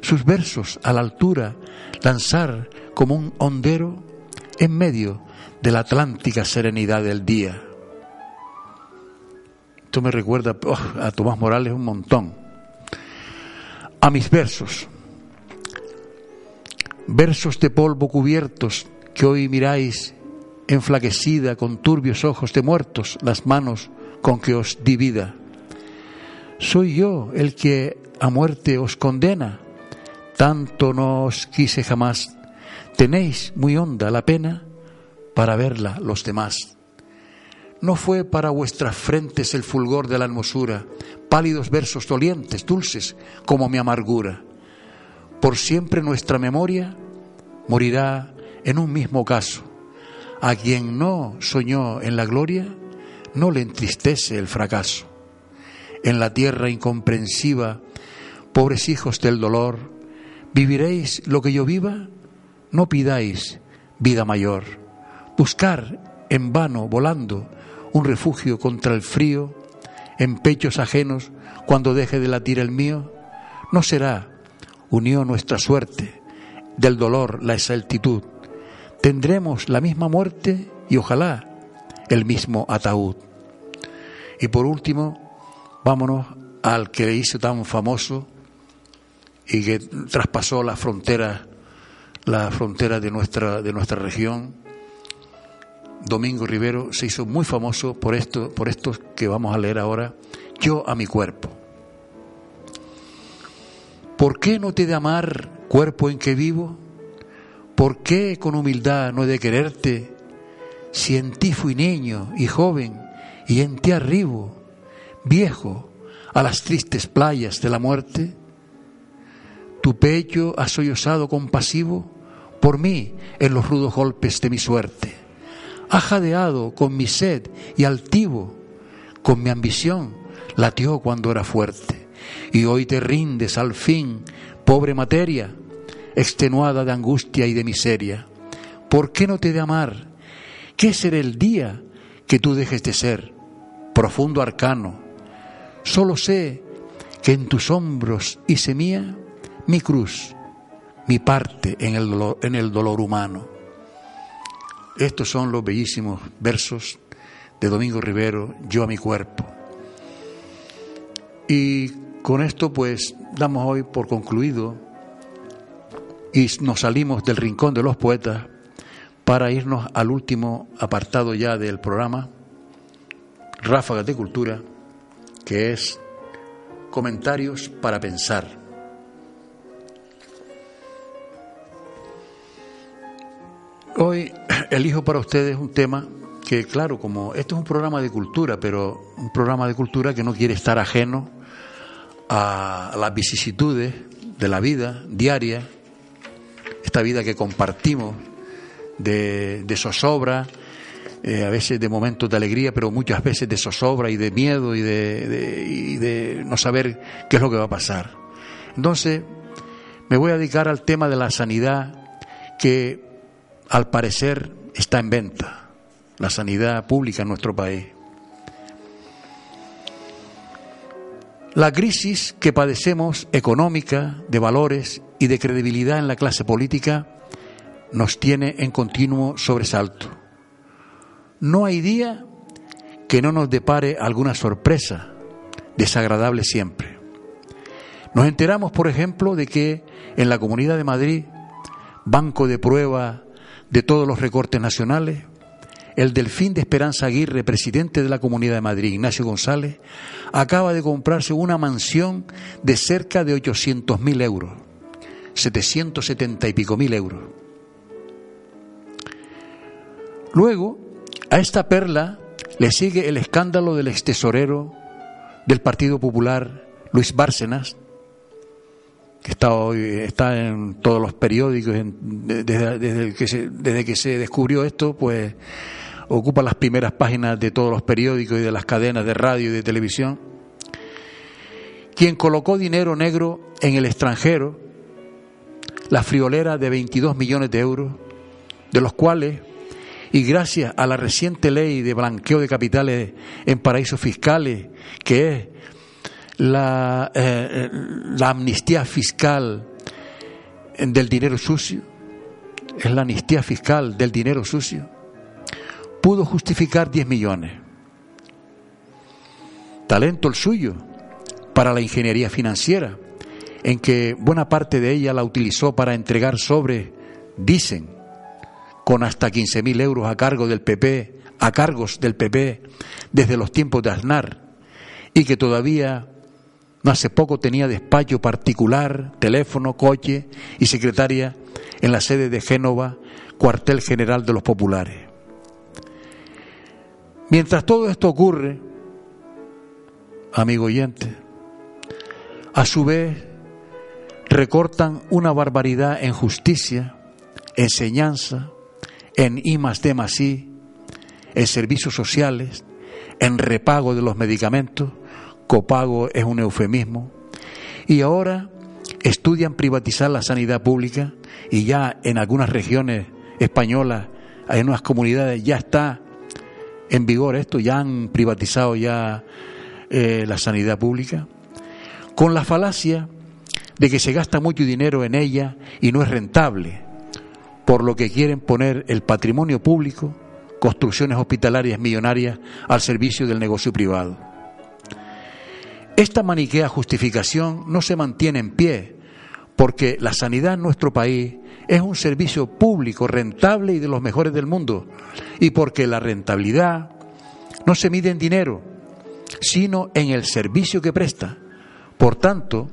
sus versos a la altura, lanzar como un hondero en medio de la atlántica serenidad del día. Esto me recuerda oh, a Tomás Morales un montón. A mis versos, versos de polvo cubiertos que hoy miráis enflaquecida con turbios ojos de muertos las manos con que os divida. Soy yo el que a muerte os condena tanto no os quise jamás, tenéis muy honda la pena para verla los demás. No fue para vuestras frentes el fulgor de la hermosura, pálidos versos dolientes, dulces como mi amargura. Por siempre nuestra memoria morirá en un mismo caso. A quien no soñó en la gloria, no le entristece el fracaso. En la tierra incomprensiva, pobres hijos del dolor, ¿viviréis lo que yo viva? No pidáis vida mayor. Buscar en vano, volando, un refugio contra el frío, en pechos ajenos, cuando deje de latir el mío, no será unión nuestra suerte, del dolor la exaltitud. Tendremos la misma muerte y ojalá el mismo ataúd. Y por último, vámonos al que hizo tan famoso y que traspasó la frontera, la frontera de nuestra, de nuestra región. Domingo Rivero se hizo muy famoso por esto, por estos que vamos a leer ahora, yo a mi cuerpo. ¿Por qué no te de amar, cuerpo en que vivo? ¿Por qué con humildad no he de quererte? Si en ti fui niño y joven y en ti arribo, viejo, a las tristes playas de la muerte. Tu pecho ha sollozado compasivo por mí en los rudos golpes de mi suerte. Ha jadeado con mi sed y altivo, con mi ambición latió cuando era fuerte. Y hoy te rindes al fin, pobre materia, extenuada de angustia y de miseria. ¿Por qué no te de amar? ¿Qué será el día que tú dejes de ser? Profundo arcano. Solo sé que en tus hombros hice mía mi cruz, mi parte en el dolor, en el dolor humano. Estos son los bellísimos versos de Domingo Rivero, Yo a mi cuerpo. Y con esto pues damos hoy por concluido y nos salimos del rincón de los poetas para irnos al último apartado ya del programa, Ráfagas de Cultura, que es comentarios para pensar. Hoy elijo para ustedes un tema que, claro, como esto es un programa de cultura, pero un programa de cultura que no quiere estar ajeno a las vicisitudes de la vida diaria, esta vida que compartimos de, de zozobra, eh, a veces de momentos de alegría, pero muchas veces de zozobra y de miedo y de, y de no saber qué es lo que va a pasar. Entonces, me voy a dedicar al tema de la sanidad que al parecer está en venta, la sanidad pública en nuestro país. La crisis que padecemos económica, de valores y de credibilidad en la clase política nos tiene en continuo sobresalto. No hay día que no nos depare alguna sorpresa, desagradable siempre. Nos enteramos, por ejemplo, de que en la Comunidad de Madrid, banco de prueba de todos los recortes nacionales, el delfín de Esperanza Aguirre, presidente de la Comunidad de Madrid, Ignacio González, acaba de comprarse una mansión de cerca de 800 mil euros, 770 y pico mil euros. Luego, a esta perla le sigue el escándalo del extesorero del Partido Popular, Luis Bárcenas, que está hoy está en todos los periódicos desde, desde, que se, desde que se descubrió esto, pues ocupa las primeras páginas de todos los periódicos y de las cadenas de radio y de televisión. Quien colocó dinero negro en el extranjero, la friolera de 22 millones de euros, de los cuales y gracias a la reciente ley de blanqueo de capitales en paraísos fiscales, que es la, eh, la amnistía fiscal del dinero sucio, es la amnistía fiscal del dinero sucio, pudo justificar 10 millones. Talento el suyo para la ingeniería financiera, en que buena parte de ella la utilizó para entregar sobre, dicen, con hasta 15.000 euros a cargo del PP, a cargos del PP desde los tiempos de Aznar, y que todavía no hace poco tenía despacho particular, teléfono, coche y secretaria en la sede de Génova, cuartel general de los populares. Mientras todo esto ocurre, amigo oyente, a su vez recortan una barbaridad en justicia, enseñanza, en I más D I, en servicios sociales, en repago de los medicamentos, copago es un eufemismo, y ahora estudian privatizar la sanidad pública y ya en algunas regiones españolas, en unas comunidades ya está en vigor esto, ya han privatizado ya eh, la sanidad pública, con la falacia de que se gasta mucho dinero en ella y no es rentable, por lo que quieren poner el patrimonio público, construcciones hospitalarias millonarias al servicio del negocio privado. Esta maniquea justificación no se mantiene en pie, porque la sanidad en nuestro país es un servicio público rentable y de los mejores del mundo, y porque la rentabilidad no se mide en dinero, sino en el servicio que presta. Por tanto,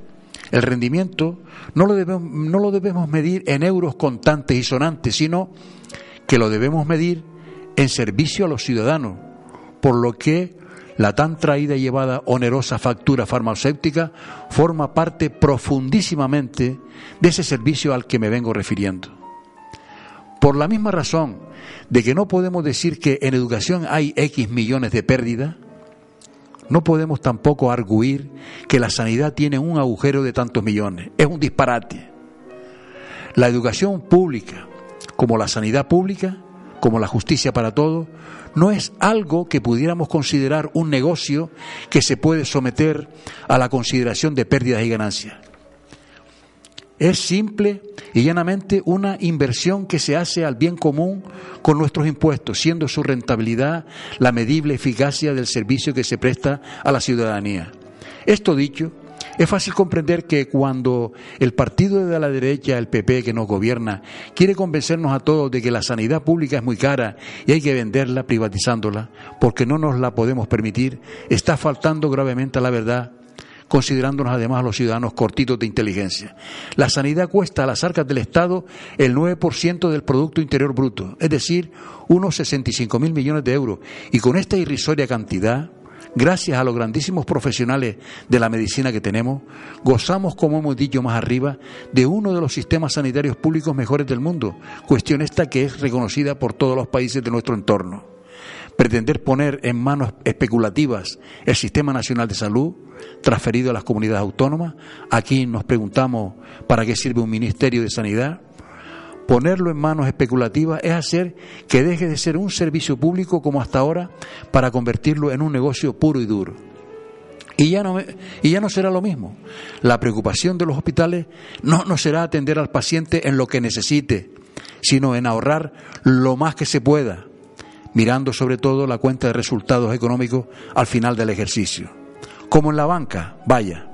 el rendimiento no lo debemos, no lo debemos medir en euros contantes y sonantes, sino que lo debemos medir en servicio a los ciudadanos, por lo que la tan traída y llevada onerosa factura farmacéutica forma parte profundísimamente de ese servicio al que me vengo refiriendo. Por la misma razón de que no podemos decir que en educación hay X millones de pérdidas, no podemos tampoco arguir que la sanidad tiene un agujero de tantos millones. Es un disparate. La educación pública, como la sanidad pública, como la justicia para todos, no es algo que pudiéramos considerar un negocio que se puede someter a la consideración de pérdidas y ganancias. Es simple y llanamente una inversión que se hace al bien común con nuestros impuestos, siendo su rentabilidad la medible eficacia del servicio que se presta a la ciudadanía. Esto dicho, es fácil comprender que cuando el partido de la derecha, el PP que nos gobierna, quiere convencernos a todos de que la sanidad pública es muy cara y hay que venderla privatizándola porque no nos la podemos permitir, está faltando gravemente a la verdad considerándonos además a los ciudadanos cortitos de inteligencia. La sanidad cuesta a las arcas del Estado el 9% del Producto Interior Bruto, es decir, unos 65 mil millones de euros. Y con esta irrisoria cantidad, gracias a los grandísimos profesionales de la medicina que tenemos, gozamos, como hemos dicho más arriba, de uno de los sistemas sanitarios públicos mejores del mundo, cuestión esta que es reconocida por todos los países de nuestro entorno. Pretender poner en manos especulativas el Sistema Nacional de Salud, transferido a las comunidades autónomas, aquí nos preguntamos para qué sirve un Ministerio de Sanidad, ponerlo en manos especulativas es hacer que deje de ser un servicio público como hasta ahora para convertirlo en un negocio puro y duro. Y ya no, y ya no será lo mismo. La preocupación de los hospitales no, no será atender al paciente en lo que necesite, sino en ahorrar lo más que se pueda, mirando sobre todo la cuenta de resultados económicos al final del ejercicio. Como en la banca, vaya.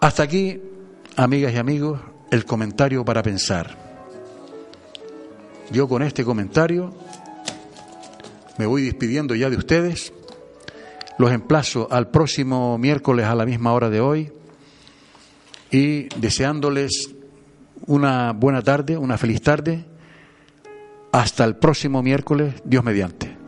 Hasta aquí, amigas y amigos, el comentario para pensar. Yo con este comentario me voy despidiendo ya de ustedes. Los emplazo al próximo miércoles a la misma hora de hoy y deseándoles una buena tarde, una feliz tarde hasta el próximo miércoles, Dios mediante.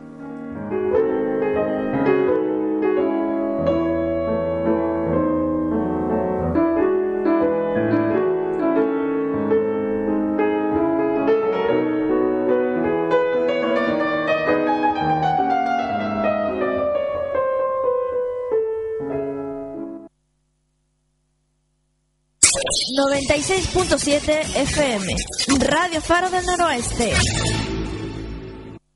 ...96.7 FM... ...Radio Faro del Noroeste...